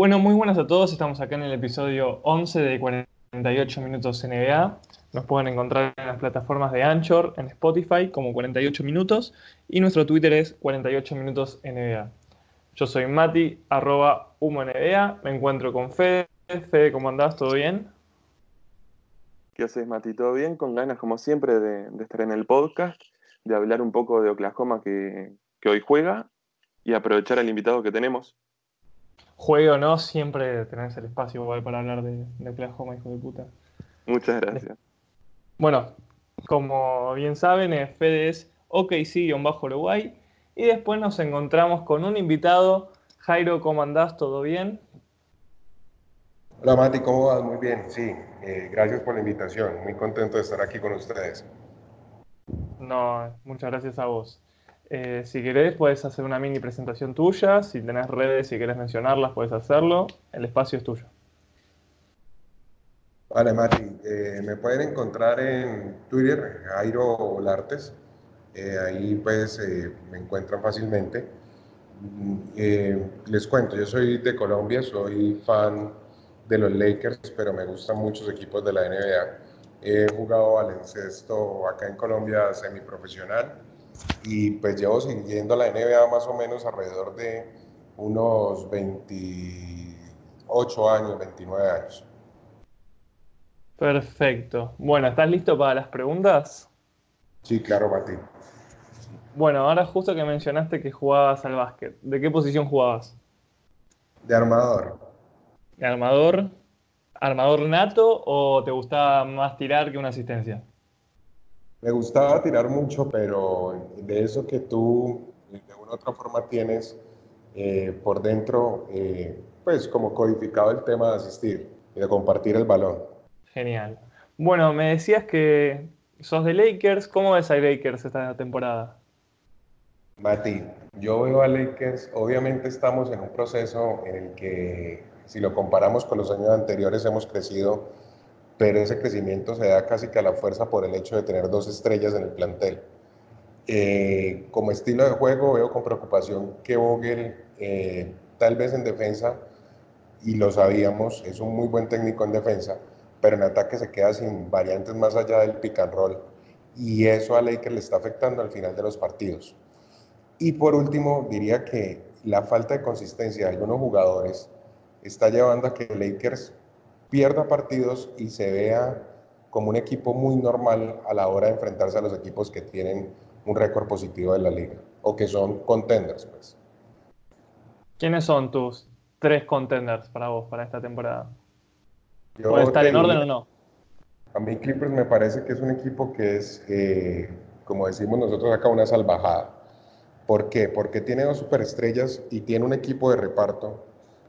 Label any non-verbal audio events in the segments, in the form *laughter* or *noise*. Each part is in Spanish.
Bueno, muy buenas a todos. Estamos acá en el episodio 11 de 48 Minutos NBA. Nos pueden encontrar en las plataformas de Anchor, en Spotify, como 48 Minutos. Y nuestro Twitter es 48 Minutos NBA. Yo soy Mati, arroba Humo NBA. Me encuentro con Fede. Fede, ¿cómo andás? ¿Todo bien? ¿Qué haces, Mati? ¿Todo bien? Con ganas, como siempre, de, de estar en el podcast, de hablar un poco de Oklahoma que, que hoy juega y aprovechar al invitado que tenemos. Juego o no, siempre tenés el espacio igual para hablar de, de Oklahoma, hijo de puta. Muchas gracias. Bueno, como bien saben, eh, Fede es OKC-Uruguay. Y después nos encontramos con un invitado. Jairo, ¿cómo andás? ¿Todo bien? Hola Mati, ¿cómo vas? Muy bien, sí. Eh, gracias por la invitación. Muy contento de estar aquí con ustedes. No, muchas gracias a vos. Eh, si querés, puedes hacer una mini presentación tuya. Si tenés redes, si querés mencionarlas, puedes hacerlo. El espacio es tuyo. Vale, Mati. Eh, me pueden encontrar en Twitter, Jairo Lartes. Eh, ahí pues eh, me encuentran fácilmente. Mm, eh, les cuento, yo soy de Colombia, soy fan de los Lakers, pero me gustan muchos equipos de la NBA. He jugado baloncesto acá en Colombia semiprofesional y pues llevo siguiendo la NBA más o menos alrededor de unos 28 años, 29 años. Perfecto. Bueno, ¿estás listo para las preguntas? Sí, claro, Mati. Bueno, ahora justo que mencionaste que jugabas al básquet, ¿de qué posición jugabas? De armador. ¿De armador? ¿Armador nato o te gustaba más tirar que una asistencia? Me gustaba tirar mucho, pero de eso que tú de una u otra forma tienes eh, por dentro, eh, pues como codificado el tema de asistir y de compartir el balón. Genial. Bueno, me decías que sos de Lakers. ¿Cómo ves a Lakers esta temporada? Mati, yo veo a Lakers, obviamente estamos en un proceso en el que si lo comparamos con los años anteriores hemos crecido, pero ese crecimiento se da casi que a la fuerza por el hecho de tener dos estrellas en el plantel. Eh, como estilo de juego veo con preocupación que Vogel, eh, tal vez en defensa, y lo sabíamos, es un muy buen técnico en defensa, pero en ataque se queda sin variantes más allá del pick and roll, y eso a Lakers le está afectando al final de los partidos. Y por último, diría que la falta de consistencia de algunos jugadores está llevando a que Lakers pierda partidos y se vea como un equipo muy normal a la hora de enfrentarse a los equipos que tienen un récord positivo de la liga o que son contenders. Pues. ¿Quiénes son tus tres contenders para vos para esta temporada? ¿Puede estar en orden o no? A mí Clippers me parece que es un equipo que es, eh, como decimos nosotros acá, una salvajada. ¿Por qué? Porque tiene dos superestrellas y tiene un equipo de reparto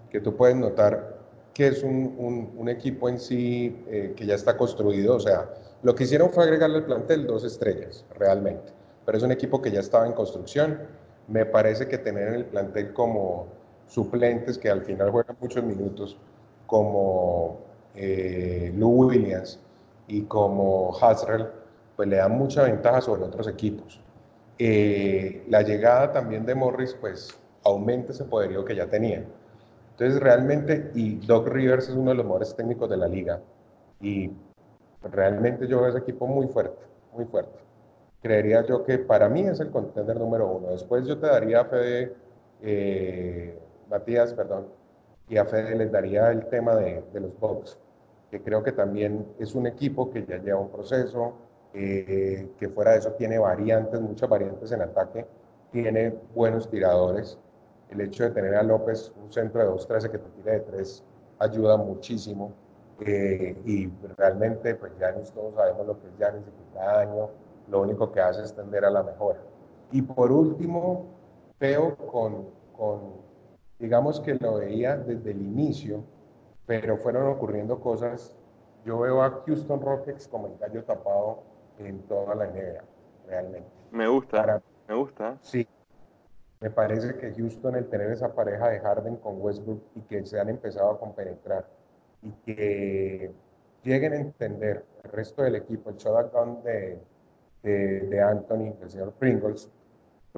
que tú puedes notar que es un, un- equipo en sí eh, que ya está construido. O sea, lo que hicieron fue agregarle al plantel dos estrellas, realmente. Pero es un equipo que ya estaba en construcción. Me parece que tener en el plantel como suplentes que al final juegan muchos minutos, como eh, Lou Williams y como Hasrell, pues le dan mucha ventaja sobre otros equipos. Eh, la llegada también de Morris, pues aumenta ese poderío que ya tenía. Entonces realmente, y Doc Rivers es uno de los mejores técnicos de la liga, y realmente yo veo ese equipo muy fuerte, muy fuerte. Creería yo que para mí es el contender número uno. Después yo te daría a Fede, eh, Matías, perdón, y a Fede les daría el tema de, de los Bucks, que creo que también es un equipo que ya lleva un proceso, eh, que fuera de eso tiene variantes, muchas variantes en ataque, tiene buenos tiradores. El hecho de tener a López, un centro de 2-13 que te tire de 3, ayuda muchísimo. Eh, y realmente, pues Yanis, todos sabemos lo que es Yanis y cada año lo único que hace es tender a la mejora. Y por último, veo con, con, digamos que lo veía desde el inicio, pero fueron ocurriendo cosas. Yo veo a Houston Rockets como el gallo tapado en toda la NBA, realmente. Me gusta, Para, me gusta. sí, me parece que Houston, el tener esa pareja de Harden con Westbrook y que se han empezado a compenetrar y que lleguen a entender el resto del equipo, el shutdown de, de, de Anthony, del señor Pringles,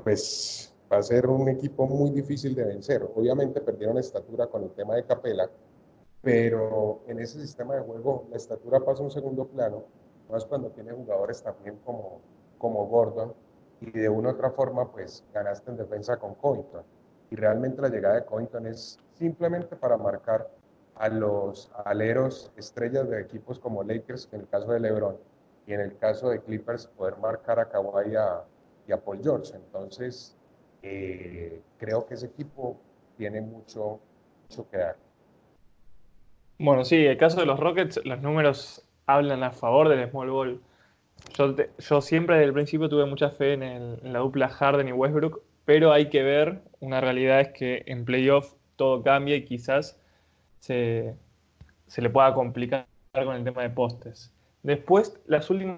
pues va a ser un equipo muy difícil de vencer. Obviamente perdieron estatura con el tema de Capela, pero en ese sistema de juego la estatura pasa a un segundo plano, más cuando tiene jugadores también como, como Gordon, y de una u otra forma pues ganaste en defensa con Covington. Y realmente la llegada de Covington es simplemente para marcar a los aleros estrellas de equipos como Lakers, en el caso de LeBron, y en el caso de Clippers poder marcar a Kawhi y a Paul George. Entonces, eh, creo que ese equipo tiene mucho, mucho que dar. Bueno, sí, el caso de los Rockets, los números hablan a favor del small ball. Yo, yo siempre desde el principio tuve mucha fe en, en, la dupla Harden y Westbrook, pero hay que ver, una realidad es que en playoff todo cambia y quizás se, se le pueda complicar con el tema de postes. Después, las últimas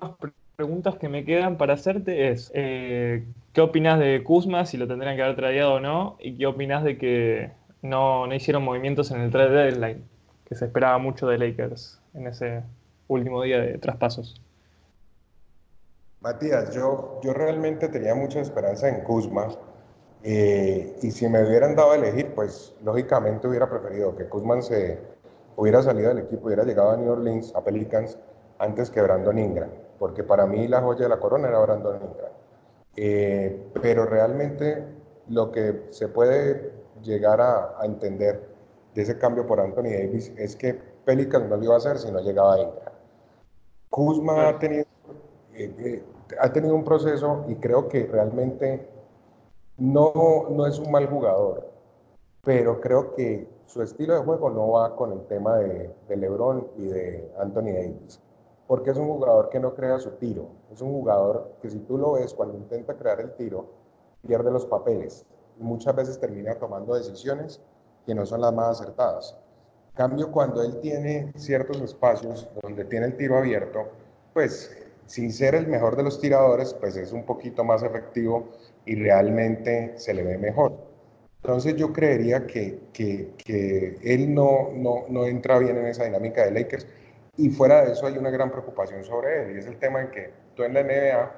preguntas que me quedan para hacerte es, eh, ¿qué opinas de Kuzma, si lo tendrían que haber traído o no? ¿Y qué opinas de que no, no hicieron movimientos en el trade deadline, que se esperaba mucho de Lakers en ese último día de traspasos? Matías, yo, yo realmente tenía mucha esperanza en Kuzma. Eh, y si me hubieran dado a elegir, pues lógicamente hubiera preferido que Kuzman se hubiera salido del equipo, hubiera llegado a New Orleans, a Pelicans, antes que Brandon Ingram, porque para mí la joya de la corona era Brandon Ingram. Eh, pero realmente lo que se puede llegar a, entender de ese cambio por Anthony Davis es que Pelicans no lo iba a hacer si no llegaba Ingram. Kuzma ha tenido, eh, ha tenido un proceso y creo que realmente no, no es un mal jugador, pero creo que su estilo de juego no va con el tema de, de LeBron y de Anthony Davis porque es un jugador que no crea su tiro. Es un jugador que si tú lo ves cuando intenta crear el tiro, pierde los papeles y muchas veces termina tomando decisiones que no son las más acertadas. cambio, cuando él tiene ciertos espacios donde tiene el tiro abierto, pues sin ser el mejor de los tiradores, pues es un poquito más efectivo y realmente se le ve mejor. Entonces yo creería que, que, que él no, no, no entra bien en esa dinámica de Lakers y fuera de eso hay una gran preocupación sobre él y es el tema en que tú en la NBA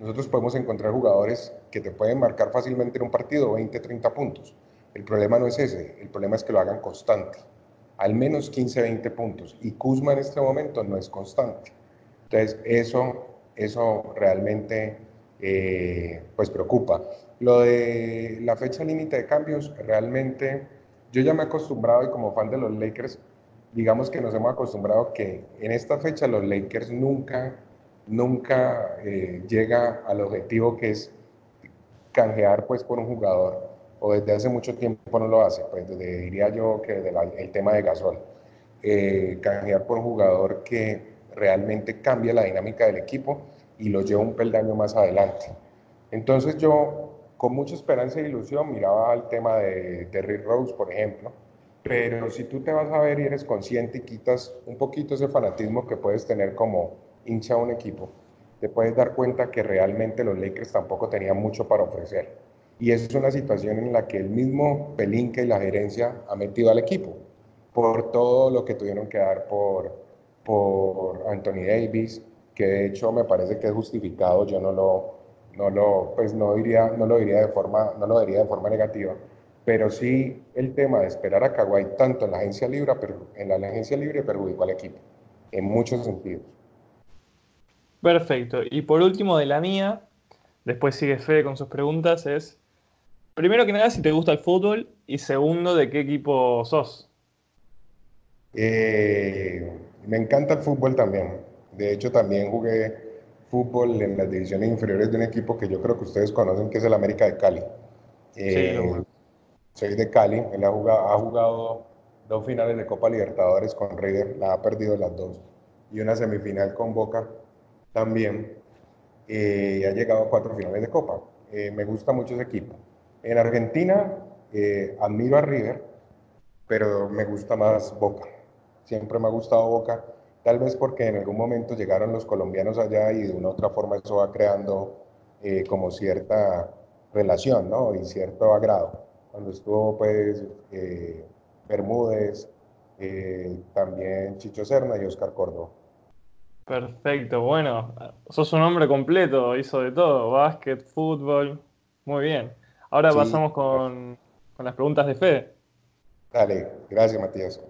nosotros podemos encontrar jugadores que te pueden marcar fácilmente en un partido 20, 30 puntos. El problema no es ese, el problema es que lo hagan constante. Al menos 15, 20 puntos. Y Kuzma en este momento no es constante. Entonces, eso, eso realmente eh, pues preocupa. Lo de la fecha límite de cambios, realmente yo ya me he acostumbrado y como fan de los Lakers, digamos que nos hemos acostumbrado que en esta fecha los Lakers nunca, nunca eh, llega al objetivo que es canjear pues por un jugador, o desde hace mucho tiempo no lo hace, pues diría yo que desde el tema de Gasol, eh, canjear por un jugador que realmente cambia la dinámica del equipo y lo lleva un peldaño más adelante. Entonces yo con mucha esperanza e ilusión miraba al tema de, Rick Rose, por ejemplo, pero si tú te vas a ver y eres consciente y quitas un poquito ese fanatismo que puedes tener como hincha a un equipo, te puedes dar cuenta que realmente los Lakers tampoco tenían mucho para ofrecer. Y esa es una situación en la que el mismo Pelinka y la gerencia ha metido al equipo por todo lo que tuvieron que dar por, por Anthony Davis, que de hecho me parece que es justificado, yo no lo, no lo, pues no diría, no lo diría de forma, no lo diría de forma negativa, pero sí el tema de esperar a Kawhi tanto en la agencia libre, en la agencia libre perjudicó al equipo, en muchos sentidos. Perfecto. Y por último de la mía, después sigue Fede con sus preguntas, es, primero que nada, si te gusta el fútbol y segundo, de qué equipo sos. Eh, me encanta el fútbol también. De hecho, también jugué fútbol en las divisiones inferiores de un equipo que yo creo que ustedes conocen, que es el América de Cali. Eh, soy de Cali, él ha jugado, ha jugado dos finales de Copa Libertadores con River, la ha perdido las dos, y una semifinal con Boca también, eh, y ha llegado a cuatro finales de Copa. Eh, me gusta mucho ese equipo. En Argentina eh, admiro a River, pero me gusta más Boca. Siempre me ha gustado Boca, tal vez porque en algún momento llegaron los colombianos allá y de una u otra forma eso va creando como cierta relación ¿no? y cierto agrado cuando estuvo pues eh, Bermúdez, eh, también Chicho Serna y Oscar Córdoba. Perfecto, bueno, sos un hombre completo, hizo de todo, básquet, fútbol, muy bien. Ahora pasamos con, las preguntas de Fede. Dale, gracias Matías.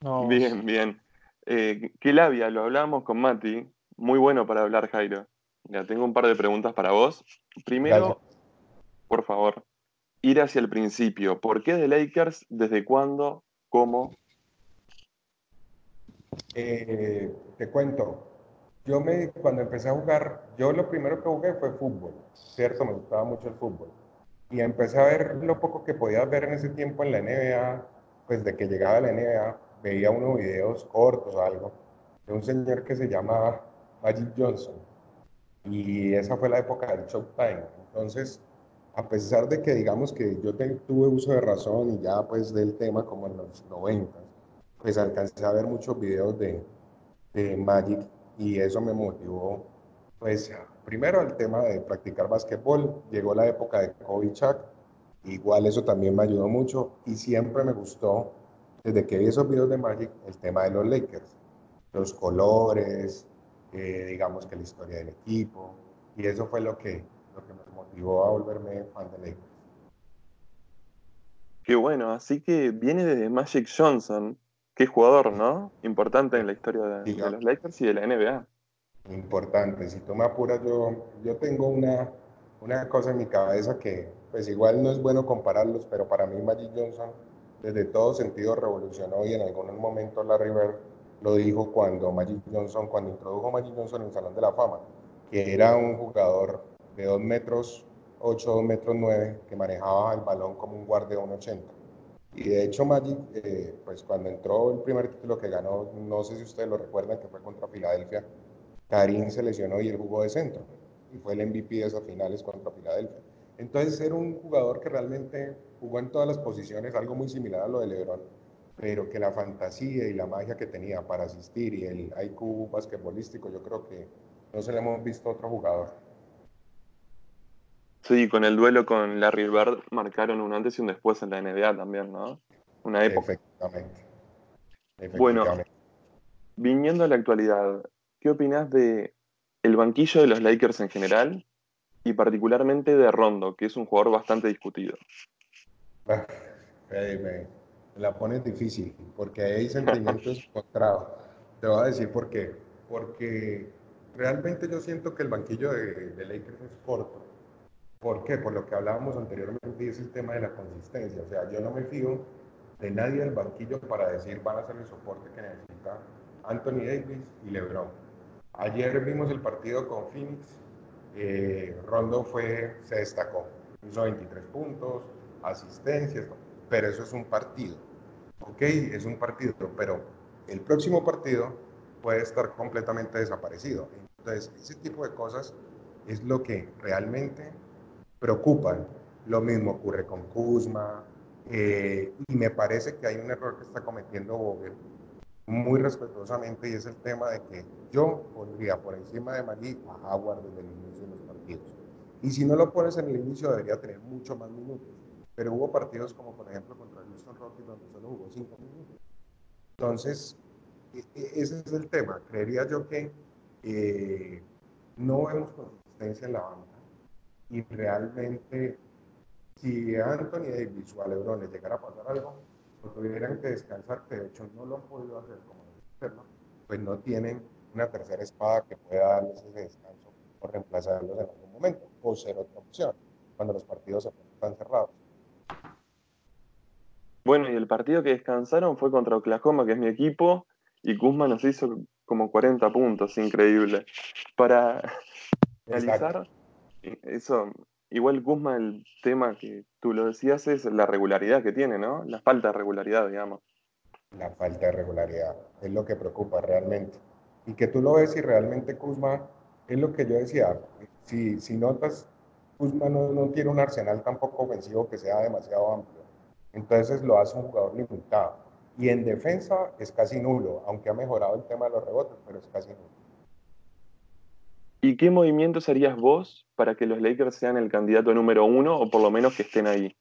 Bien, bien. Eh, ¿Qué labia? Lo hablábamos con Mati. Muy bueno para hablar, Jairo. Ya tengo un par de preguntas para vos. Primero, por favor, ir hacia el principio. ¿Por qué de Lakers? ¿Desde cuándo? ¿Cómo? Eh, te cuento. Yo me, cuando empecé a jugar, yo lo primero que jugué fue fútbol, ¿cierto? Me gustaba mucho el fútbol. Y empecé a ver lo poco que podía ver en ese tiempo en la NBA, pues de que llegaba a la NBA, veía unos videos cortos o algo, de un señor que se llamaba Magic Johnson. Y esa fue la época del Showtime. Entonces, a pesar de que digamos que yo tuve uso de razón y ya pues del tema como en los 90, pues alcancé a ver muchos videos de, de Magic y eso me motivó pues primero el tema de practicar básquetbol, llegó la época de Kobe Chuck, igual eso también me ayudó mucho y siempre me gustó desde que vi esos videos de Magic el tema de los Lakers, los colores, eh, digamos que la historia del equipo y eso fue lo que, lo que me motivó a volverme fan de Lakers. Qué bueno, así que viene desde Magic Johnson, Qué jugador, ¿no? Importante en la historia de, los Lakers y de la NBA. Importante. Si tú me apuras, yo, yo tengo una, una cosa en mi cabeza que, pues igual no es bueno compararlos, pero para mí Magic Johnson desde todo sentido revolucionó y en algún momento la River lo dijo cuando Magic Johnson, cuando introdujo Magic Johnson en el Salón de la Fama, que era un jugador de 2 metros 8, 2 metros 9, que manejaba el balón como un guardia de 1,80 y de hecho Magic, eh, pues cuando entró el primer título que ganó, no sé si ustedes lo recuerdan, que fue contra Filadelfia, Karim se lesionó y él jugó de centro. Y fue el MVP de esas finales contra Filadelfia. Entonces era un jugador que realmente jugó en todas las posiciones, algo muy similar a lo de LeBron, pero que la fantasía y la magia que tenía para asistir y el IQ basquetbolístico, yo creo que no se le hemos visto a otro jugador. Sí, con el duelo con Larry Bird marcaron un antes y un después en la NBA también, ¿no? Una época. Efectivamente. Bueno, viniendo a la actualidad, ¿qué opinas de el banquillo de los Lakers en general y particularmente de Rondo, que es un jugador bastante discutido? Ah, me, la pones difícil, porque hay sentimientos *laughs* encontrados. Te voy a decir por qué. Porque realmente yo siento que el banquillo de, de Lakers es corto ¿Por qué? Por lo que hablábamos anteriormente, es el tema de la consistencia. O sea, yo no me fío de nadie del banquillo para decir van a ser el soporte que necesita Anthony Davis y LeBron. Ayer vimos el partido con Phoenix. Eh, Rondo fue, se destacó. Hizo 23 puntos, asistencias, pero eso es un partido. Ok, es un partido, pero el próximo partido puede estar completamente desaparecido. Entonces, ese tipo de cosas es lo que realmente preocupan. Lo mismo ocurre con Kuzma, eh, y me parece que hay un error que está cometiendo Vogel muy respetuosamente y es el tema de que yo pondría por encima de Magui a Howard desde el inicio de los partidos. Y si no lo pones en el inicio debería tener mucho más minutos. Pero hubo partidos como por ejemplo contra Houston Rockets donde solo jugó cinco minutos. Entonces, e, e, ese es el tema. Creería yo que eh, no vemos consistencia en la banda y realmente si Anthony Davis o a LeBron les llegara a pasar algo, pues tuvieran que descansar, que de hecho no lo han podido hacer como hacerlo, pues no tienen una tercera espada que pueda darles ese descanso o reemplazarlos en algún momento, o ser otra opción, cuando los partidos están cerrados. Bueno, y el partido que descansaron fue contra Oklahoma, que es mi equipo, y Kuzma nos hizo como 40 puntos, increíble. Para *laughs* analizar eso, igual Guzmán, el tema que tú lo decías es la regularidad que tiene, ¿no? La falta de regularidad, digamos. La falta de regularidad es lo que preocupa realmente. Y que tú lo ves y realmente Kuzma, es lo que yo decía, si, si notas, Kuzma no, no tiene un arsenal tampoco ofensivo que sea demasiado amplio. Entonces lo hace un jugador limitado. Y en defensa es casi nulo, aunque ha mejorado el tema de los rebotes, pero es casi nulo. ¿Y qué movimientos harías vos para que los Lakers sean el candidato número uno o por lo menos que estén ahí?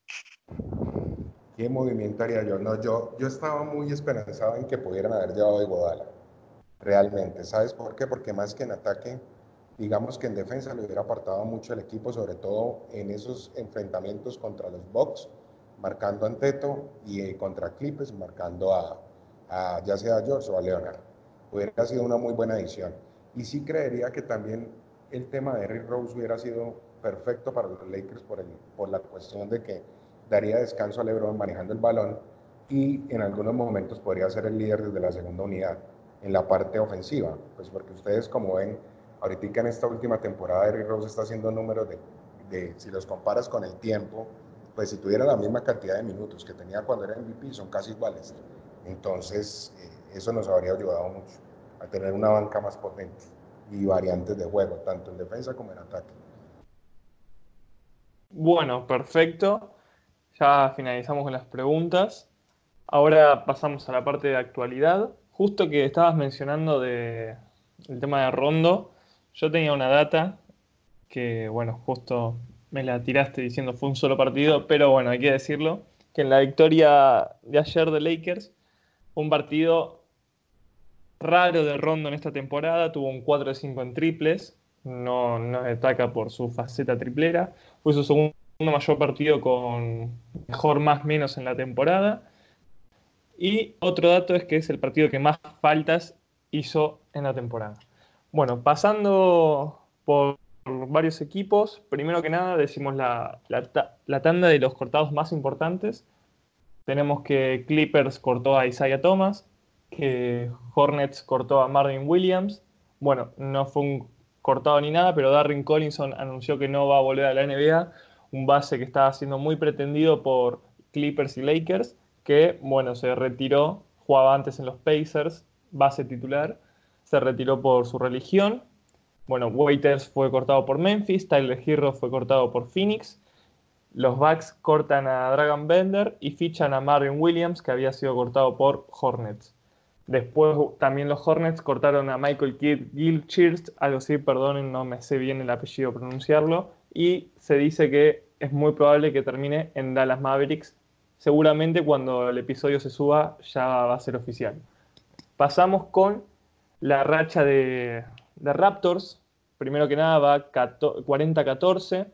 ¿Qué movimiento haría yo? No, yo, yo estaba muy esperanzado en que pudieran haber llevado a Iguodala. Realmente. ¿Sabes por qué? Porque más que en ataque, digamos que en defensa le hubiera apartado mucho el equipo, sobre todo en esos enfrentamientos contra los Bucks, marcando a Anteto y eh, contra Clippers, marcando a, a, ya sea a George o a Leonard. Hubiera sido una muy buena edición. Y sí creería que también el tema de Eric Rose hubiera sido perfecto para los Lakers por, el, por la cuestión de que daría descanso a LeBron manejando el balón y en algunos momentos podría ser el líder desde la segunda unidad en la parte ofensiva, pues porque ustedes como ven, ahorita en esta última temporada Eric Rose está haciendo números de, de, si los comparas con el tiempo, pues si tuviera la misma cantidad de minutos que tenía cuando era MVP, son casi iguales. Entonces, eh, eso nos habría ayudado mucho a tener una banca más potente y variantes de juego, tanto en defensa como en ataque. Bueno, perfecto. Ya finalizamos con las preguntas. Ahora pasamos a la parte de actualidad. Justo que estabas mencionando de, el tema de Rondo, yo tenía una data que, bueno, justo me la tiraste diciendo fue un solo partido, pero bueno, hay que decirlo, que en la victoria de ayer de Lakers, un partido raro de Rondo en esta temporada, tuvo un 4 de 5 en triples, no, no destaca por su faceta triplera, fue su segundo mayor partido con mejor más menos en la temporada. Y otro dato es que es el partido que más faltas hizo en la temporada. Bueno, pasando por varios equipos, primero que nada decimos la, la, tanda de los cortados más importantes. Tenemos que Clippers cortó a Isaiah Thomas, que Hornets cortó a Marvin Williams. Bueno, no fue un cortado ni nada, pero Darren Collinson anunció que no va a volver a la NBA, un base que estaba siendo muy pretendido por Clippers y Lakers, que, bueno, se retiró, jugaba antes en los Pacers, base titular, se retiró por su religión. Bueno, Waiters fue cortado por Memphis, Tyler Hero fue cortado por Phoenix. Los Bucks cortan a Dragon Bender y fichan a Marvin Williams, que había sido cortado por Hornets. Después también los Hornets cortaron a Michael Gilchrist, algo así, perdonen, no me sé bien el apellido pronunciarlo, y se dice que es muy probable que termine en Dallas Mavericks. Seguramente cuando el episodio se suba ya va a ser oficial. Pasamos con la racha de, Raptors. Primero que nada va 40-14.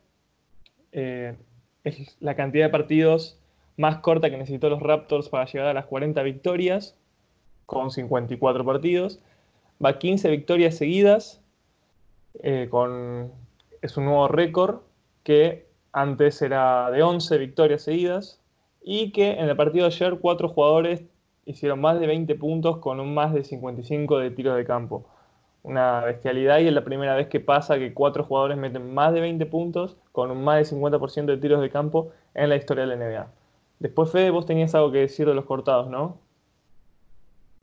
Eh, es la cantidad de partidos más corta que necesitó los Raptors para llegar a las 40 victorias con 54 partidos. Va 15 victorias seguidas, eh, con, es un nuevo récord que antes era de 11 victorias seguidas y que en el partido de ayer cuatro jugadores hicieron más de 20 puntos con un más de 55 de tiros de campo. Una bestialidad y es la primera vez que pasa que cuatro jugadores meten más de 20 puntos con un más de 50% de tiros de campo en la historia de la NBA. Después, Fede, vos tenías algo que decir de los cortados, ¿no?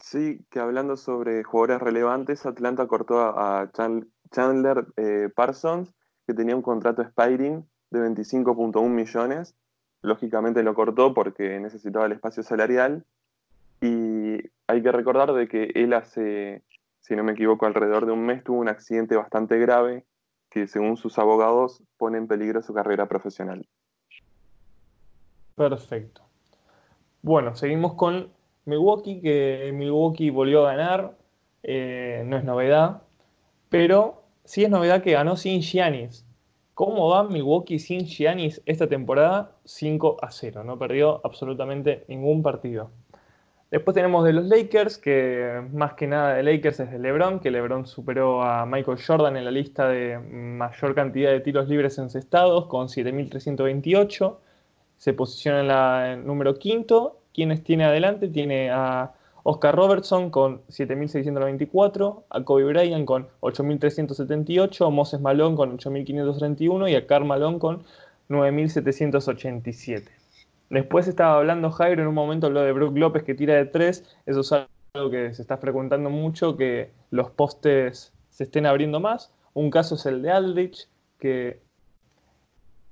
Sí, que hablando sobre jugadores relevantes, Atlanta cortó a Chandler eh, Parsons, que tenía un contrato expiring de 25.1 millones. Lógicamente lo cortó porque necesitaba el espacio salarial. Y hay que recordar de que él hace, si no me equivoco, alrededor de un mes tuvo un accidente bastante grave que según sus abogados pone en peligro su carrera profesional. Perfecto. Bueno, seguimos con Milwaukee, que Milwaukee volvió a ganar, eh, no es novedad, pero sí es novedad que ganó sin Giannis. ¿Cómo va Milwaukee sin Giannis esta temporada? 5 a 0, no perdió absolutamente ningún partido. Después tenemos de los Lakers, que más que nada de Lakers es de LeBron, que LeBron superó a Michael Jordan en la lista de mayor cantidad de tiros libres encestados con 7.328. Se posiciona en la número quinto ¿Quiénes tiene adelante? Tiene a Oscar Robertson con 7.694, a Kobe Bryant con 8.378, a Moses Malone con 8.531 y a Karl Malone con 9.787. Después estaba hablando Jairo, en un momento habló de Brook López que tira de 3, eso es algo que se está frecuentando mucho, que los postes se estén abriendo más. Un caso es el de Aldrich, que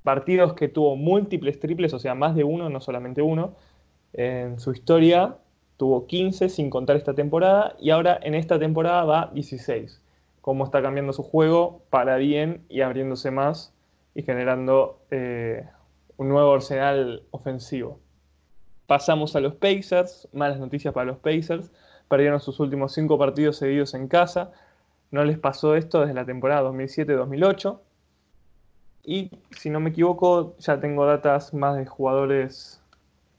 partidos que tuvo múltiples triples, o sea, más de uno, no solamente uno, en su historia tuvo 15 sin contar esta temporada y ahora en esta temporada va 16. Cómo está cambiando su juego para bien y abriéndose más y generando eh, un nuevo arsenal ofensivo. Pasamos a los Pacers, malas noticias para los Pacers, perdieron sus últimos cinco partidos seguidos en casa, no les pasó esto desde la temporada 2007-2008. Y si no me equivoco, ya tengo datas más de jugadores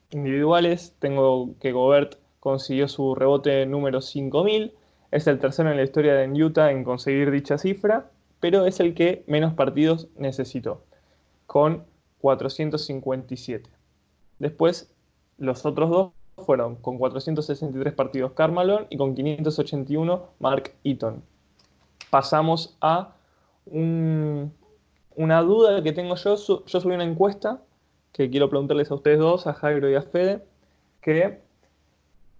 individuales. Tengo que Gobert consiguió su rebote número 5000. Es el tercero en la historia de Utah en conseguir dicha cifra, pero es el que menos partidos necesitó, con 457. Después, los otros dos fueron con 463 partidos Carmalón y con 581 Mark Eaton. Pasamos a una duda que tengo yo. Yo subí una encuesta que quiero preguntarles a ustedes dos, a Jairo y a Fede, que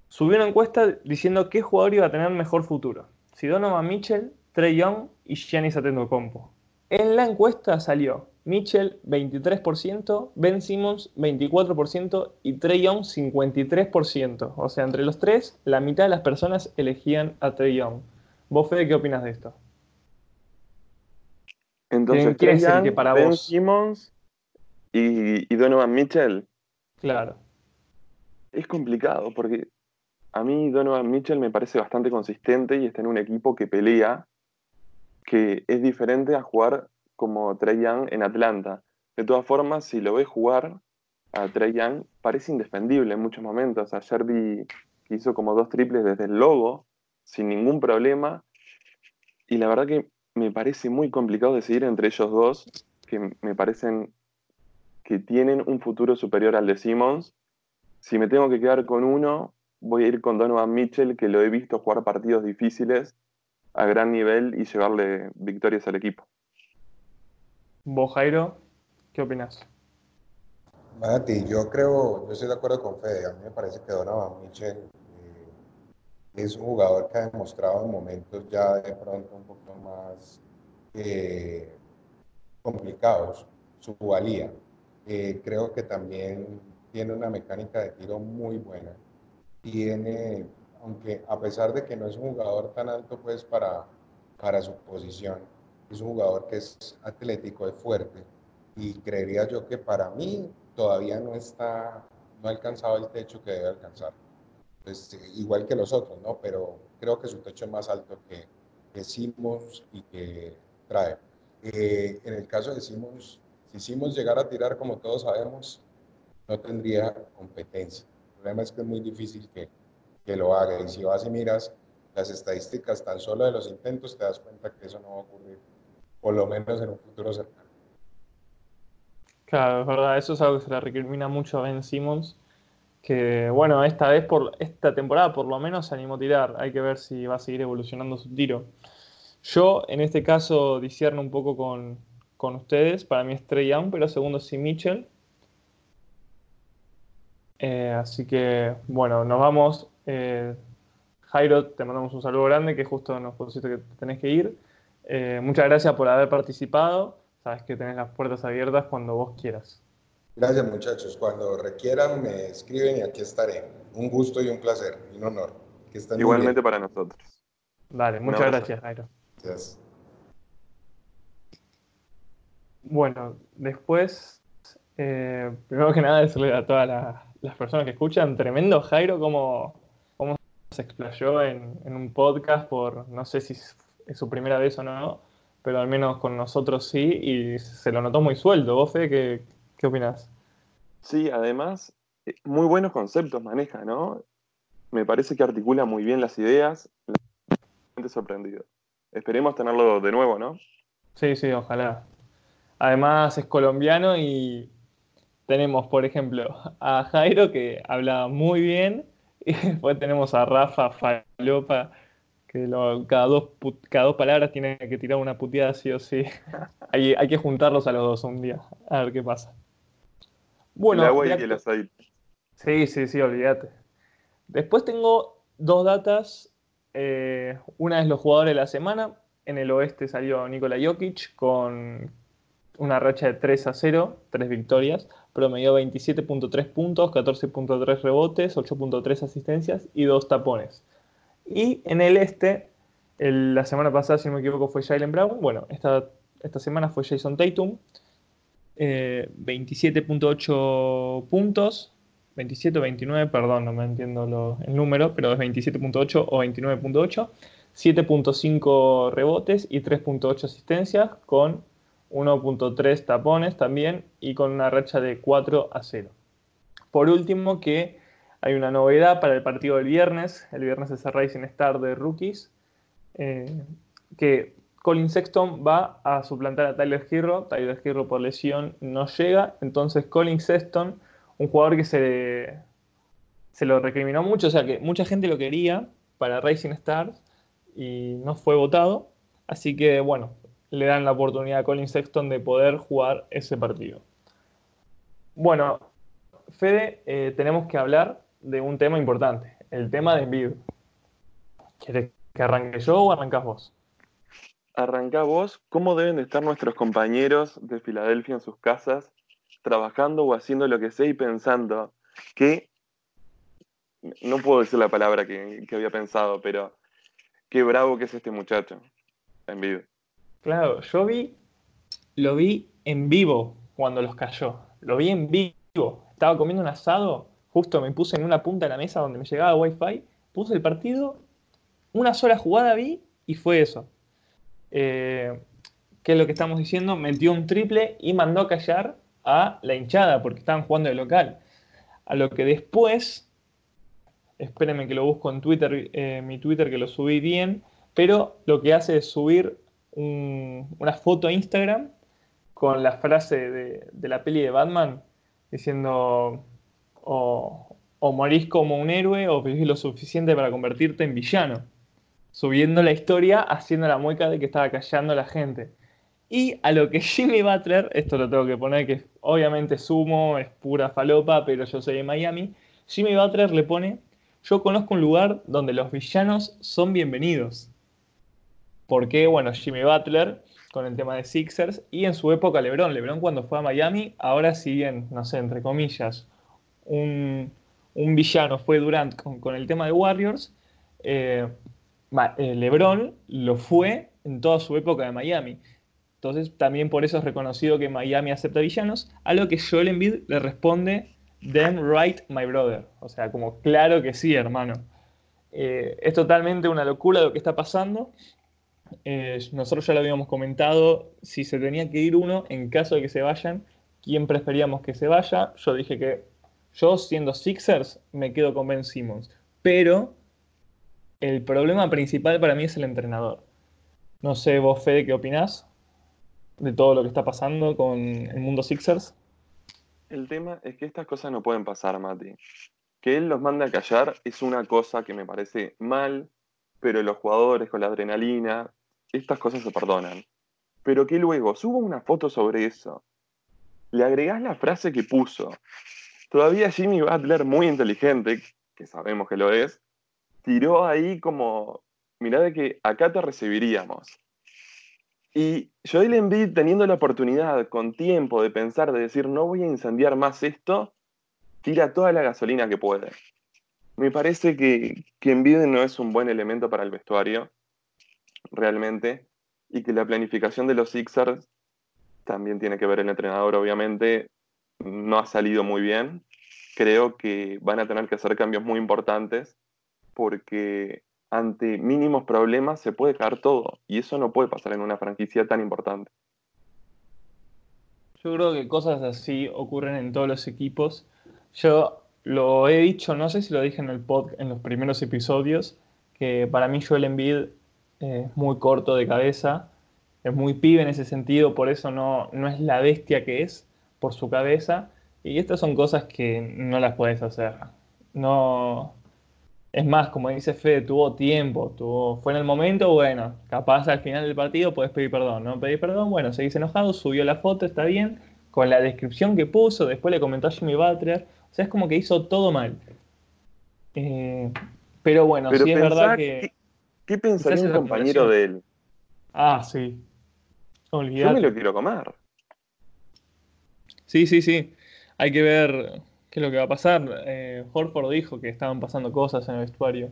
subió una encuesta diciendo qué jugador iba a tener mejor futuro. Si Mitchell, Trey Young y Giannis Compo. En la encuesta salió Mitchell 23%, Ben Simmons 24% y Trey Young 53%. O sea, entre los tres, la mitad de las personas elegían a Trey Young. ¿Vos, Fede, qué opinas de esto? Entonces, ¿quién es el que para ben Simmons y, Donovan Mitchell. Claro. Es complicado porque a mí Donovan Mitchell me parece bastante consistente y está en un equipo que pelea, que es diferente a jugar como Trey Young en Atlanta. De todas formas, si lo ves jugar a Trey Young, parece indefendible en muchos momentos. Ayer vi que hizo como dos triples desde el logo, sin ningún problema. Y la verdad que me parece muy complicado decidir entre ellos dos, que me parecen que tienen un futuro superior al de Simmons. Si me tengo que quedar con uno, voy a ir con Donovan Mitchell, que lo he visto jugar partidos difíciles a gran nivel y llevarle victorias al equipo. ¿Vos, Jairo? ¿Qué opinas? Mati, yo creo, yo estoy de acuerdo con Fede. A mí me parece que Donovan Mitchell eh, es un jugador que ha demostrado en momentos ya de pronto un poco más eh, complicados su valía. Eh, creo que también tiene una mecánica de tiro muy buena. Tiene, aunque a pesar de que no es un jugador tan alto pues para, para su posición, es un jugador que es atlético, es fuerte y creería yo que para mí todavía no está, no ha alcanzado el techo que debe alcanzar. Pues, igual que los otros, ¿no? Pero creo que su techo es más alto que, que Simmons y que trae. Eh, en el caso de Simmons, si hicimos llegar a tirar, como todos sabemos, no tendría competencia. El problema es que es muy difícil que, que lo haga. Y si vas y miras las estadísticas tan solo de los intentos, te das cuenta que eso no va a ocurrir, por lo menos en un futuro cercano. Claro, es verdad, eso es algo que se le recrimina mucho a Ben Simmons, que bueno, esta vez por esta temporada por lo menos se animó a tirar, hay que ver si va a seguir evolucionando su tiro. Yo en este caso disierno un poco con, con ustedes. Para mí es Trey Young, pero segundo sí Mitchell. Eh, así que, bueno, nos vamos. Eh, Jairo, te mandamos un saludo grande, que justo nos pusiste que tenés que ir. Eh, muchas gracias por haber participado. Sabes que tenés las puertas abiertas cuando vos quieras. Gracias, muchachos. Cuando requieran, me escriben y aquí estaré. Un gusto y un placer, un honor. Igualmente para nosotros. Dale, muchas gracias, Jairo. Gracias. Bueno, después, eh, primero que nada, decirle a todas las personas que escuchan, tremendo Jairo, cómo, cómo se explayó en, un podcast por, no sé si es su primera vez o no, pero al menos con nosotros sí, y se lo notó muy suelto. ¿Vos, Fe, qué, qué opinás? Sí, además, eh, muy buenos conceptos maneja, ¿no? Me parece que articula muy bien las ideas. sorprendido. Esperemos tenerlo de nuevo, ¿no? Sí, sí, ojalá. Además es colombiano y tenemos, por ejemplo, a Jairo que habla muy bien y después tenemos a Rafa Falopa que cada, dos, cada dos palabras tiene que tirar una puteada sí o sí. *laughs* hay, hay que juntarlos a los dos un día, a ver qué pasa. Bueno, el agua y el aceite. Sí, sí, sí, olvídate. Después tengo dos datas. Eh, una es los jugadores de la semana. En el oeste salió Nikola Jokic con una racha de 3 a 0, 3 victorias, promedió 27.3 puntos, 14.3 rebotes, 8.3 asistencias y 2 tapones. Y en el este, la semana pasada, si no me equivoco, fue Jalen Brown. Bueno, esta, esta semana fue Jason Tatum. 27.8 eh, puntos, 27 o 29, perdón, no me entiendo el número, pero es 27.8 o 29.8. 7.5 rebotes y 3.8 asistencias, con 1.3 tapones también y con una racha de 4 a 0. Por último, que hay una novedad para el partido del viernes. El viernes es el Racing Star de Rookies. Eh, que Colin Sexton va a suplantar a Tyler Hero. Tyler Hero por lesión no llega. Entonces Colin Sexton, un jugador que se, se lo recriminó mucho, o sea que mucha gente lo quería para Racing Stars y no fue votado. Así que bueno, le dan la oportunidad a Colin Sexton de poder jugar ese partido. Bueno, Fede, eh, tenemos que hablar de un tema importante, el tema de Embiid. ¿Quieres que arranque yo o arrancas vos? Arranca vos. ¿Cómo deben de estar nuestros compañeros de Filadelfia en sus casas, trabajando o haciendo lo que sea y pensando que, no puedo decir la palabra que, que había pensado, pero qué bravo que es este muchacho en vivo. Claro, yo vi, lo vi en vivo cuando los cayó. Lo vi en vivo. Estaba comiendo un asado, justo me puse en una punta de la mesa donde me llegaba wifi, puse el partido, una sola jugada vi y fue eso. Eh, ¿Qué es lo que estamos diciendo? Metió un triple y mandó a callar a la hinchada porque estaban jugando de local. A lo que después, espérenme que lo busco en Twitter, eh, mi Twitter que lo subí bien, pero lo que hace es subir una foto a Instagram con la frase de, la peli de Batman diciendo o, morís como un héroe o vivís lo suficiente para convertirte en villano. Subiendo la historia, haciendo la mueca de que estaba callando a la gente. Y a lo que *laughs* Jimmy Butler, esto lo tengo que poner que obviamente sumo, es pura falopa, pero yo soy de Miami, Jimmy Butler le pone, yo conozco un lugar donde los villanos son bienvenidos porque, bueno, Jimmy Butler con el tema de Sixers y en su época LeBron. LeBron cuando fue a Miami, ahora si bien, no sé, entre comillas, un, villano fue Durant con, el tema de Warriors, eh, eh, LeBron lo fue en toda su época de Miami. Entonces también por eso es reconocido que Miami acepta villanos, a lo que Joel Embiid le responde, damn right, my brother. O sea, como claro que sí, hermano. Eh, es totalmente una locura lo que está pasando nosotros ya lo habíamos comentado, si se tenía que ir uno, en caso de que se vayan, ¿quién preferíamos que se vaya? Yo dije que yo, siendo Sixers, me quedo con Ben Simmons. Pero el problema principal para mí es el entrenador. No sé, vos, Fede, ¿qué opinás de todo lo que está pasando con el mundo Sixers? El tema es que estas cosas no pueden pasar, Mati. Que él los mande a callar es una cosa que me parece mal, pero los jugadores con la adrenalina estas cosas se perdonan. Pero que luego subo una foto sobre eso, le agregás la frase que puso. Todavía Jimmy Butler, muy inteligente, que sabemos que lo es, tiró ahí como, mirá de que acá te recibiríamos. Y Joel Embiid, teniendo la oportunidad, con tiempo de pensar, de decir, no voy a incendiar más esto, tira toda la gasolina que puede. Me parece que, que Embiid no es un buen elemento para el vestuario realmente y que la planificación de los Sixers también tiene que ver el entrenador, obviamente, no ha salido muy bien. Creo que van a tener que hacer cambios muy importantes porque ante mínimos problemas se puede caer todo y eso no puede pasar en una franquicia tan importante. Yo creo que cosas así ocurren en todos los equipos. Yo lo he dicho, no sé si lo dije en el pod en los primeros episodios, que para mí Joel Embiid es muy corto de cabeza, es muy pibe en ese sentido, por eso no, no es la bestia que es por su cabeza. Y estas son cosas que no las puedes hacer. No. Es más, como dice Fede, tuvo tiempo, tuvo, fue en el momento, bueno, capaz al final del partido puedes pedir perdón, ¿no? Pedir perdón, bueno, seguís enojado, subió la foto, está bien, con la descripción que puso, después le comentó a Jimmy Butler, o sea, es como que hizo todo mal. Eh, pero bueno, sí es verdad que... ¿Qué pensaría un compañero de él? Ah, sí. Yo me lo quiero comer. Sí, sí, sí. Hay que ver qué es lo que va a pasar. Eh, Horford dijo que estaban pasando cosas en el vestuario.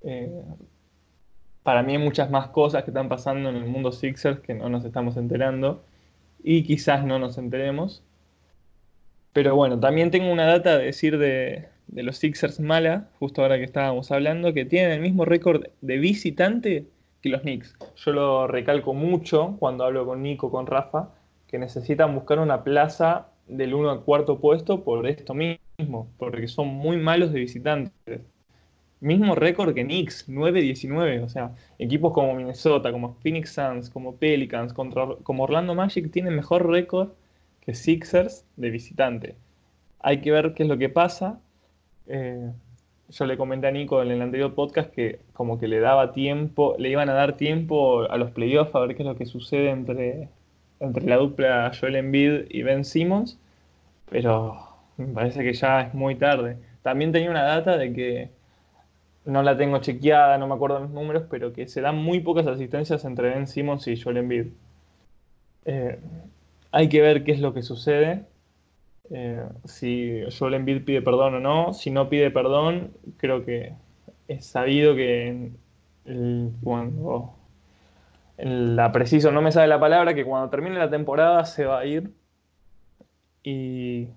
Eh, para mí hay muchas más cosas que están pasando en el mundo Sixers que no nos estamos enterando. Y quizás no nos enteremos. Pero bueno, también tengo una data de decir de, de los Sixers mala, justo ahora que estábamos hablando, que tienen el mismo récord de visitante que los Knicks. Yo lo recalco mucho cuando hablo con Nico, con Rafa, que necesitan buscar una plaza del 1 al cuarto puesto por esto mismo, porque son muy malos de visitantes. Mismo récord que Knicks, 9-19. O sea, equipos como Minnesota, como Phoenix Suns, como Pelicans, como Orlando Magic tienen mejor récord que Sixers de visitante. Hay que ver qué es lo que pasa. Eh, yo le comenté a Nico en el anterior podcast que como que le daba tiempo, le iban a dar tiempo a los playoffs a ver qué es lo que sucede entre, entre la dupla Joel Embiid y Ben Simmons, pero me parece que ya es muy tarde. También tenía una data de que no la tengo chequeada, no me acuerdo los números, pero que se dan muy pocas asistencias entre Ben Simmons y Joel Embiid. Eh, hay que ver qué es lo que sucede. Eh, si Joel Embiid pide perdón o no. Si no pide perdón, creo que es sabido que cuando la preciso no me sabe la palabra, que cuando termine la temporada se va a ir. Y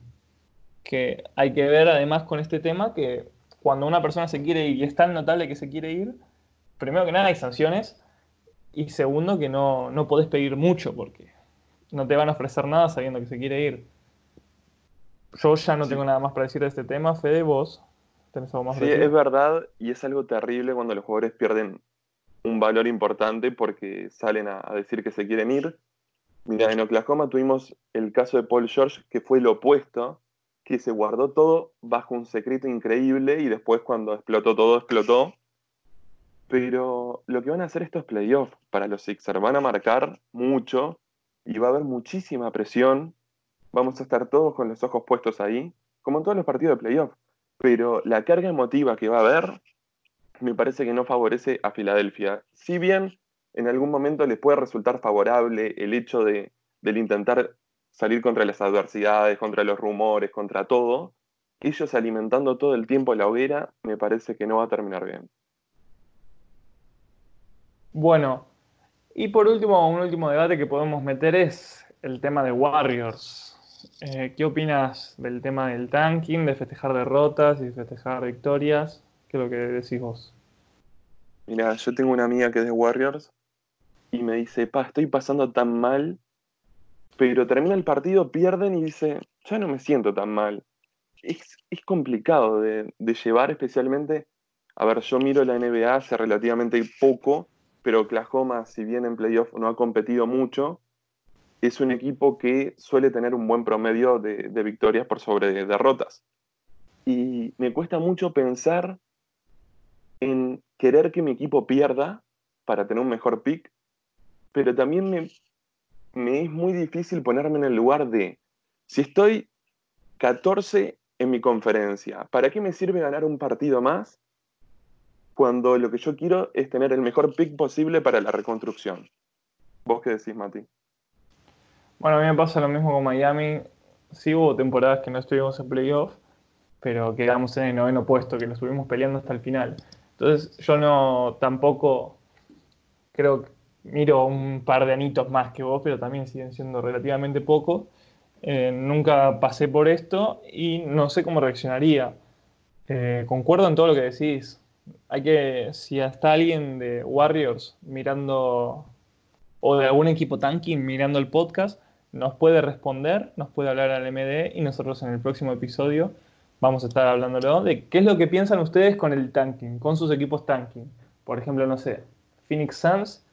que hay que ver además con este tema que cuando una persona se quiere ir y es tan notable que se quiere ir, primero que nada hay sanciones y segundo que no, no podés pedir mucho porque no te van a ofrecer nada sabiendo que se quiere ir. Yo ya no tengo nada más para decir de este tema. Fede, vos tenés algo más Sí, es verdad y es algo terrible cuando los jugadores pierden un valor importante porque salen a, decir que se quieren ir. Mira, en Oklahoma tuvimos el caso de Paul George, que fue lo opuesto, que se guardó todo bajo un secreto increíble y después cuando explotó todo, explotó. Pero lo que van a hacer estos playoffs para los Sixers, van a marcar mucho y va a haber muchísima presión vamos a estar todos con los ojos puestos ahí, como en todos los partidos de playoff. Pero la carga emotiva que va a haber me parece que no favorece a Filadelfia. Si bien en algún momento les puede resultar favorable el hecho de, del intentar salir contra las adversidades, contra los rumores, contra todo, ellos alimentando todo el tiempo la hoguera, me parece que no va a terminar bien. Bueno, y por último, un último debate que podemos meter es el tema de Warriors. Eh, ¿Qué opinas del tema del tanking, de festejar derrotas y festejar victorias? ¿Qué es lo que decís vos? Mira, yo tengo una amiga que es de Warriors y me dice, pa, estoy pasando tan mal, pero termina el partido, pierden y dice, ya no me siento tan mal. Es, complicado de, de llevar, especialmente, a ver, yo miro la NBA hace relativamente poco, pero Oklahoma, si bien en playoff no ha competido mucho, es un equipo que suele tener un buen promedio de, victorias por sobre derrotas. Y me cuesta mucho pensar en querer que mi equipo pierda para tener un mejor pick, pero también me, es muy difícil ponerme en el lugar de, si estoy 14 en mi conferencia, ¿para qué me sirve ganar un partido más cuando lo que yo quiero es tener el mejor pick posible para la reconstrucción? ¿Vos qué decís, Mati? Bueno, a mí me pasa lo mismo con Miami. Sí hubo temporadas que no estuvimos en playoff, pero quedamos en el noveno puesto, que nos estuvimos peleando hasta el final. Entonces yo no tampoco creo que miro un par de anitos más que vos, pero también siguen siendo relativamente poco. Eh, nunca pasé por esto y no sé cómo reaccionaría. Eh, concuerdo en todo lo que decís. Hay que, si hasta alguien de Warriors mirando, o de algún equipo tanking mirando el podcast, nos puede responder, nos puede hablar al MD y nosotros en el próximo episodio vamos a estar hablándolo de qué es lo que piensan ustedes con el tanking, con sus equipos tanking. Por ejemplo, no sé, Phoenix Suns,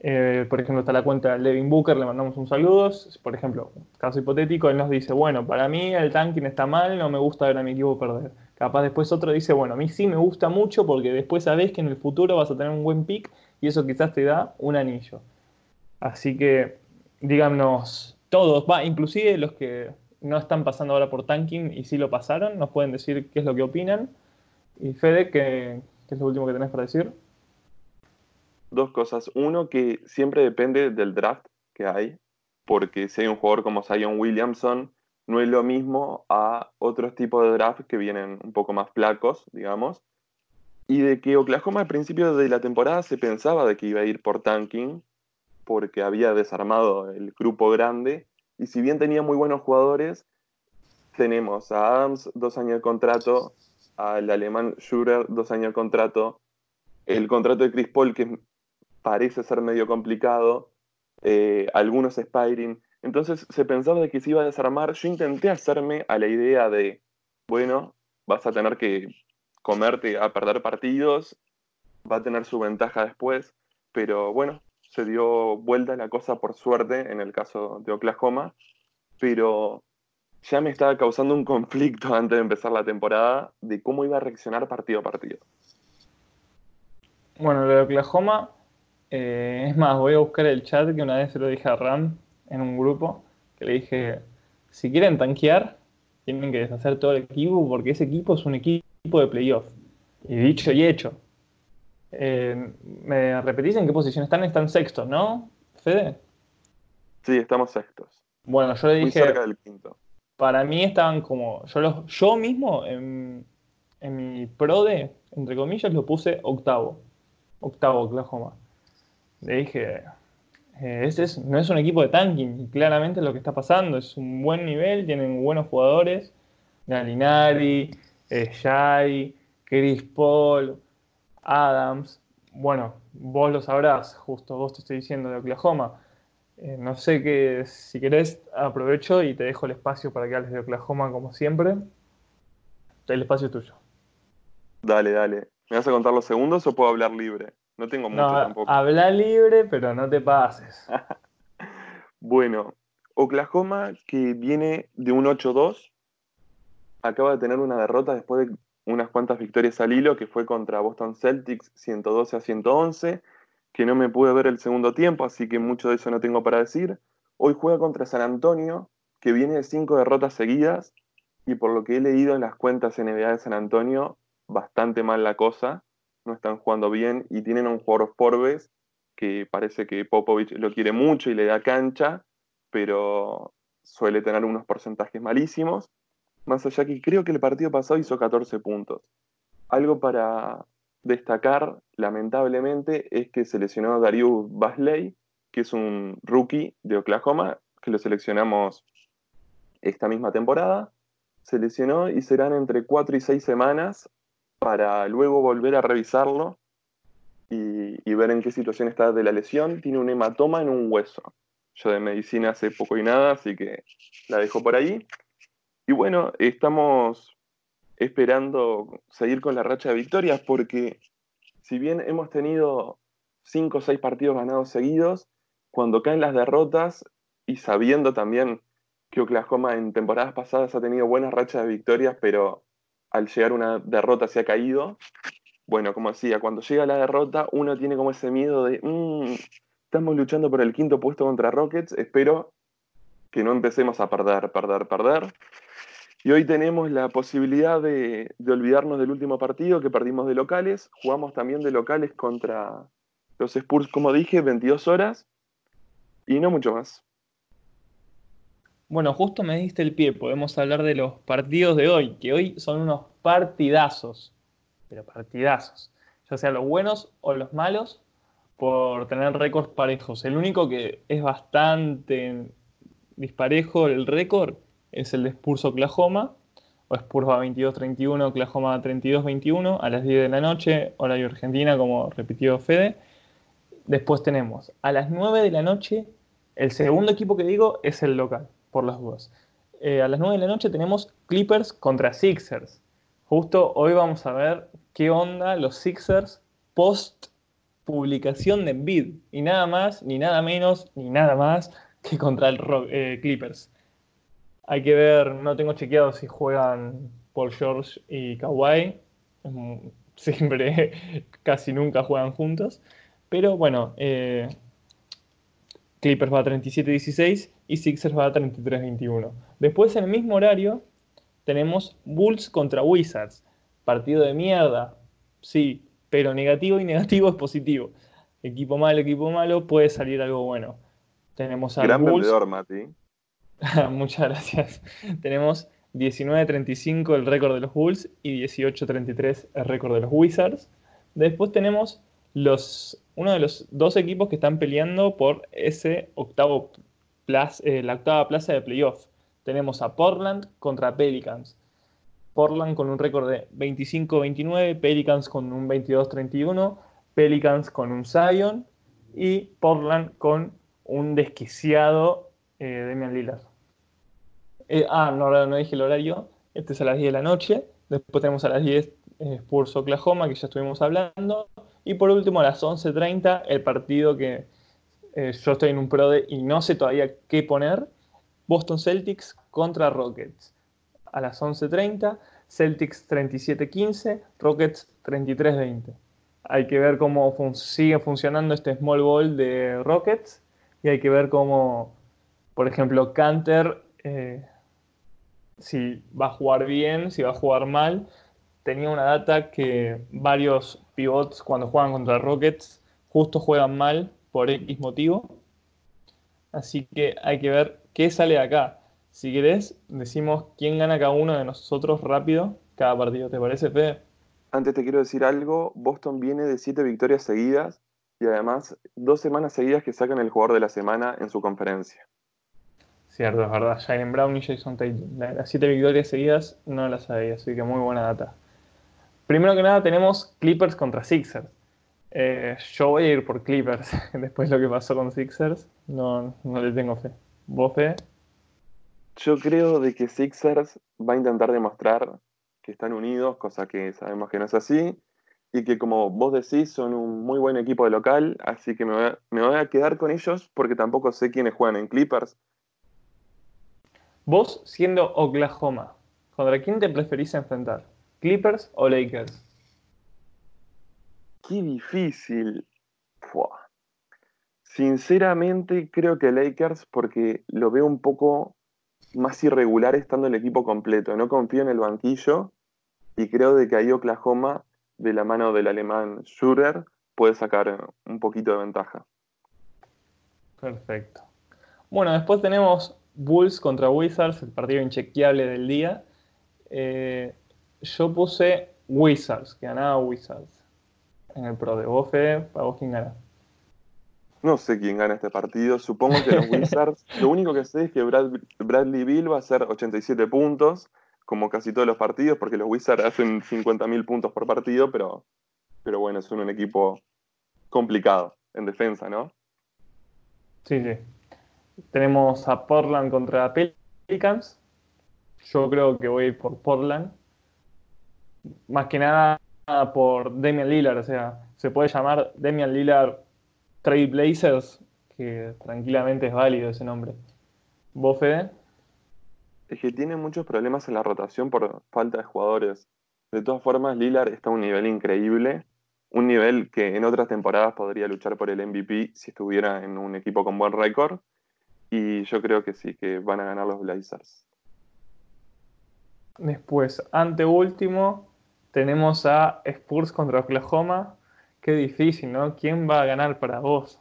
eh, por ejemplo, está la cuenta de Levin Booker, le mandamos un saludo. Por ejemplo, caso hipotético, él nos dice, bueno, para mí el tanking está mal, no me gusta ver a mi equipo perder. Capaz después otro dice, bueno, a mí sí me gusta mucho porque después sabes que en el futuro vas a tener un buen pick y eso quizás te da un anillo. Así que díganos todos, va, inclusive los que no están pasando ahora por tanking y sí lo pasaron, nos pueden decir qué es lo que opinan. Y Fede, ¿qué, es lo último que tenés para decir? Dos cosas. Uno, que siempre depende del draft que hay, porque si hay un jugador como Zion Williamson, no es lo mismo a otros tipos de draft que vienen un poco más flacos, digamos. Y de que Oklahoma al principio de la temporada se pensaba de que iba a ir por tanking, porque había desarmado el grupo grande y si bien tenía muy buenos jugadores, tenemos a Adams, dos años de contrato, al alemán Schurer, dos años de contrato. El contrato de Chris Paul, que parece ser medio complicado. Eh, algunos Spiring. Entonces se pensaba de que se iba a desarmar. Yo intenté hacerme a la idea de, bueno, vas a tener que comerte a perder partidos, va a tener su ventaja después, pero bueno, se dio vuelta la cosa por suerte en el caso de Oklahoma, pero ya me estaba causando un conflicto *laughs* antes de empezar la temporada de cómo iba a reaccionar partido a partido. Bueno, lo de Oklahoma, eh, es más, voy a buscar el chat que una vez se lo dije a Ram en un grupo, que le dije, si quieren tanquear, tienen que deshacer todo el equipo porque ese equipo es un equipo de playoff. Y dicho y hecho. Eh, ¿Me repetís en qué posición están? Están sextos, ¿no, Fede? Sí, estamos sextos. Bueno, yo le dije. Muy cerca del quinto. Para mí estaban como. Yo, los, yo mismo, en, en mi PRODE, entre comillas, lo puse octavo. Octavo, Oklahoma. Le dije. Eh, este no es un equipo de tanking, y claramente lo que está pasando es un buen nivel, tienen buenos jugadores. Galinari, eh, Shai, Chris Paul, Adams. Bueno, vos lo sabrás, justo vos te estoy diciendo de Oklahoma. Eh, no sé qué, si querés, aprovecho y te dejo el espacio para que hables de Oklahoma como siempre. El espacio es tuyo. Dale, dale. ¿Me vas a contar los segundos o puedo hablar libre? No tengo mucho tampoco. Habla libre, pero no te pases. *laughs* bueno, Oklahoma, que viene de un 8-2, acaba de tener una derrota después de unas cuantas victorias al hilo, que fue contra Boston Celtics 112 a 111, que no me pude ver el segundo tiempo, así que mucho de eso no tengo para decir. Hoy juega contra San Antonio, que viene de cinco derrotas seguidas, y por lo que he leído en las cuentas NBA de San Antonio, bastante mal la cosa, no están jugando bien y tienen a un jugador Forbes que parece que Popovich lo quiere mucho y le da cancha, pero suele tener unos porcentajes malísimos. Más allá que creo que el partido pasado hizo 14 puntos. Algo para destacar, lamentablemente, es que seleccionó a Darius Basley, que es un rookie de Oklahoma, que lo seleccionamos esta misma temporada. Seleccionó y serán entre 4 y 6 semanas para luego volver a revisarlo y, y, ver en qué situación está de la lesión. Tiene un hematoma en un hueso. Yo de medicina hace poco y nada, así que la dejo por ahí. Y bueno, estamos esperando seguir con la racha de victorias porque si bien hemos tenido cinco o seis partidos ganados seguidos, cuando caen las derrotas y sabiendo también que Oklahoma en temporadas pasadas ha tenido buenas rachas de victorias, pero al llegar una derrota se ha caído, bueno, como decía, cuando llega la derrota uno tiene como ese miedo de, mm, estamos luchando por el quinto puesto contra Rockets, espero que no empecemos a perder, perder, perder. Y hoy tenemos la posibilidad de, olvidarnos del último partido que perdimos de locales. Jugamos también de locales contra los Spurs, como dije, 22 horas. Y no mucho más. Bueno, justo me diste el pie. Podemos hablar de los partidos de hoy, que hoy son unos partidazos. Pero partidazos. Ya sea los buenos o los malos, por tener récords parejos. El único que es bastante disparejo el récord es el de Spurs Oklahoma, o Spurs va 22-31, Oklahoma 32-21, a las 10 de la noche, hora de Argentina, como repitió Fede. Después tenemos a las 9 de la noche, el segundo equipo que digo es el local, por las dudas. Eh, a las 9 de la noche tenemos Clippers contra Sixers. Justo hoy vamos a ver qué onda los Sixers post publicación de Embiid. Y nada más, ni nada menos, ni nada más que contra el eh, Clippers. Hay que ver, no tengo chequeado si juegan Paul George y Kawhi. *laughs* Siempre, casi nunca juegan juntos. Pero bueno, eh, Clippers va a 37-16 y Sixers va a 33-21. Después, en el mismo horario, tenemos Bulls contra Wizards. Partido de mierda, sí, pero negativo y negativo es positivo. Equipo malo, equipo malo, puede salir algo bueno. Tenemos a Gran Bulls. vendedor, Mati. *laughs* Muchas gracias. Tenemos 19-35 el récord de los Bulls y 18-33 el récord de los Wizards. Después tenemos los, uno de los dos equipos que están peleando por ese octavo eh, la octava plaza de playoff. Tenemos a Portland contra Pelicans. Portland con un récord de 25-29, Pelicans con un 22-31, Pelicans con un Zion y Portland con un desquiciado eh, Demian Lillard. Eh, ah, no, no dije el horario. Este es a las 10 de la noche. Después tenemos a las 10 eh, Spurs Oklahoma, que ya estuvimos hablando. Y por último, a las 11.30, el partido que eh, yo estoy en un pro de y no sé todavía qué poner. Boston Celtics contra Rockets. A las 11.30, Celtics 37-15, Rockets 33-20. Hay que ver cómo sigue funcionando este small ball de Rockets y hay que ver cómo, por ejemplo, Canter eh, si va a jugar bien, si va a jugar mal. Tenía una data que varios pivots cuando juegan contra Rockets justo juegan mal por X motivo. Así que hay que ver qué sale de acá. Si querés, decimos quién gana cada uno de nosotros rápido cada partido. ¿Te parece, Fede? Antes te quiero decir algo. Boston viene de siete victorias seguidas y además dos semanas seguidas que sacan el jugador de la semana en su conferencia. Cierto, es verdad. Jalen Brown y Jason Tatum. Las siete victorias seguidas no las sabía, así que muy buena data. Primero que nada tenemos Clippers contra Sixers. Eh, yo voy a ir por Clippers. *laughs* Después de lo que pasó con Sixers, no, no le tengo fe. ¿Vos, fe? Yo creo de que Sixers va a intentar demostrar que están unidos, cosa que sabemos que no es así, y que como vos decís son un muy buen equipo de local, así que me voy me voy a quedar con ellos porque tampoco sé quiénes juegan en Clippers, Vos, siendo Oklahoma, ¿contra quién te preferís enfrentar? ¿Clippers o Lakers? Qué difícil. Sinceramente, creo que Lakers porque lo veo un poco más irregular estando el equipo completo. No confío en el banquillo y creo de que ahí Oklahoma, de la mano del alemán Schurer, puede sacar un poquito de ventaja. Perfecto. Bueno, después tenemos Bulls contra Wizards, el partido inchequeable del día. Eh, yo puse Wizards, que ganaba Wizards. En el pro de vos, ¿para vos quién gana? No sé quién gana este partido. Supongo que los Wizards. *laughs* lo único que sé es que Bradley Bill va a hacer 87 puntos, como casi todos los partidos, porque los Wizards hacen 50.000 puntos por partido, pero, pero bueno, son un equipo complicado en defensa, ¿no? Sí, sí. Tenemos a Portland contra Pelicans. Yo creo que voy por Portland. Más que nada por Damian Lillard. O sea, se puede llamar Damian Lillard Trade Blazers, que tranquilamente es válido ese nombre. ¿Vos, Fede? Es que tiene muchos problemas en la rotación por falta de jugadores. De todas formas, Lillard está a un nivel increíble. Un nivel que en otras temporadas podría luchar por el MVP si estuviera en un equipo con buen récord. Y yo creo que sí, que van a ganar los Blazers. Después, ante último, tenemos a Spurs contra Oklahoma. Qué difícil, ¿no? ¿Quién va a ganar para vos?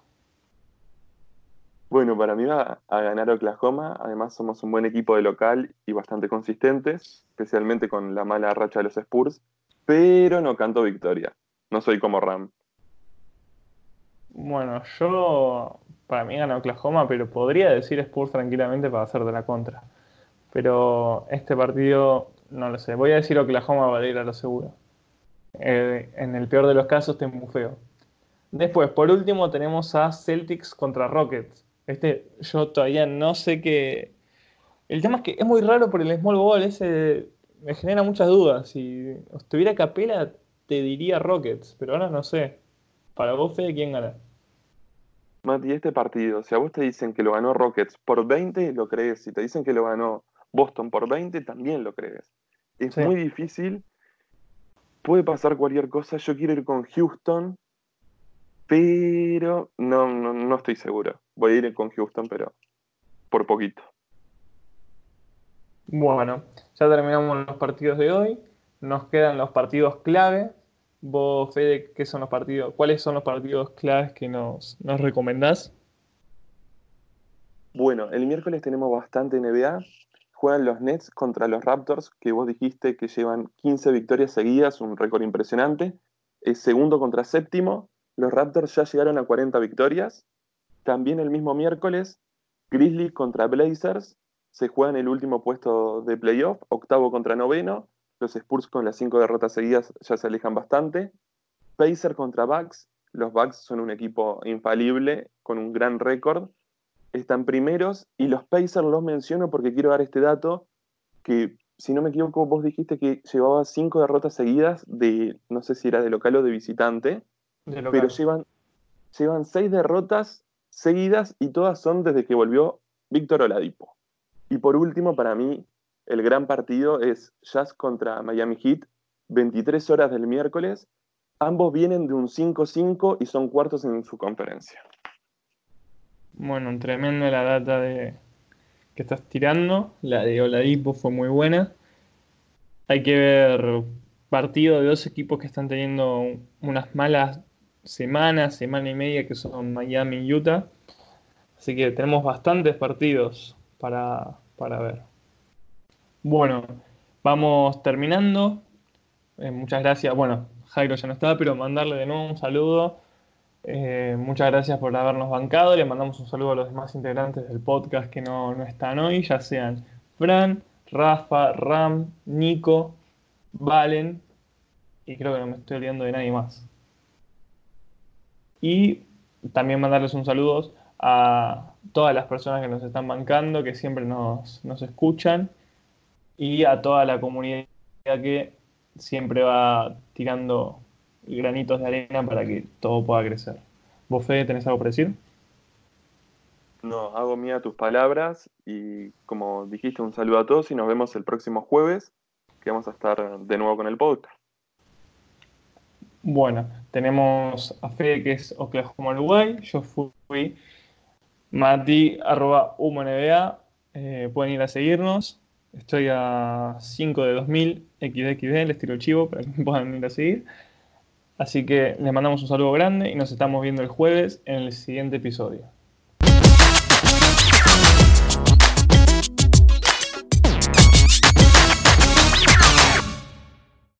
Bueno, para mí va a ganar Oklahoma. Además, somos un buen equipo de local y bastante consistentes, especialmente con la mala racha de los Spurs. Pero no canto victoria. No soy como Ram. Bueno, yo para mí gana Oklahoma, pero podría decir Spurs tranquilamente para hacer de la contra. Pero este partido, no lo sé. Voy a decir Oklahoma para ir a lo seguro. Eh, en el peor de los casos, te muy feo. Después, por último, tenemos a Celtics contra Rockets. Este, yo todavía no sé qué. El tema es que es muy raro por el small ball, ese me genera muchas dudas. Si estuviera Capela, te diría Rockets, pero ahora no sé. Para vos, Fede, ¿quién gana? Mati, este partido, si a vos te dicen que lo ganó Rockets por 20, lo crees. Si te dicen que lo ganó Boston por 20, también lo crees. Es muy difícil. Puede pasar cualquier cosa. Yo quiero ir con Houston, pero no, no, no estoy seguro. Voy a ir con Houston, pero por poquito. Bueno, ya terminamos los partidos de hoy. Nos quedan los partidos clave Vos, Fede, ¿qué son los partidos? ¿Cuáles son los partidos claves que nos, nos recomendás? Bueno, el miércoles tenemos bastante NBA. Juegan los Nets contra los Raptors, que vos dijiste que llevan 15 victorias seguidas, un récord impresionante. Es segundo contra séptimo. Los Raptors ya llegaron a 40 victorias. También el mismo miércoles, Grizzlies contra Blazers. Se juegan el último puesto de playoff, octavo contra noveno. Los Spurs con las cinco derrotas seguidas ya se alejan bastante. Pacer contra Bucks. Los Bucks son un equipo infalible con un gran récord. Están primeros y los Pacers los menciono porque quiero dar este dato que, si no me equivoco, vos dijiste que llevaba cinco derrotas seguidas de, no sé si era de local o de visitante, pero llevan, llevan seis derrotas seguidas y todas son desde que volvió Víctor Oladipo. Y por último, para mí, el gran partido es Jazz contra Miami Heat, 23 horas del miércoles. Ambos vienen de un 5-5 y son cuartos en su conferencia. Bueno, tremenda la data de que estás tirando. La de Oladipo fue muy buena. Hay que ver partido de dos equipos que están teniendo unas malas semanas, semana y media, que son Miami y Utah. Así que tenemos bastantes partidos para, para ver. Bueno, vamos terminando. Eh, muchas gracias. Bueno, Jairo ya no está, pero mandarle de nuevo un saludo. Eh, muchas gracias por habernos bancado. Le mandamos un saludo a los demás integrantes del podcast que no, no están hoy, ya sean Fran, Rafa, Ram, Nico, Valen, y creo que no me estoy olvidando de nadie más. Y también mandarles un saludo a todas las personas que nos están bancando, que siempre nos, nos escuchan y a toda la comunidad que siempre va tirando granitos de arena para que todo pueda crecer. ¿Vos, Fede, tenés algo para decir? No, hago mía tus palabras y como dijiste, un saludo a todos y nos vemos el próximo jueves, que vamos a estar de nuevo con el podcast. Bueno, tenemos a Fede que es Oklahoma Uruguay, yo fui Mati, arroba eh, pueden ir a seguirnos. Estoy a 5 de 2000 XDXD, les tiro el chivo para que me *laughs* puedan ir a seguir. Así que les mandamos un saludo grande y nos estamos viendo el jueves en el siguiente episodio.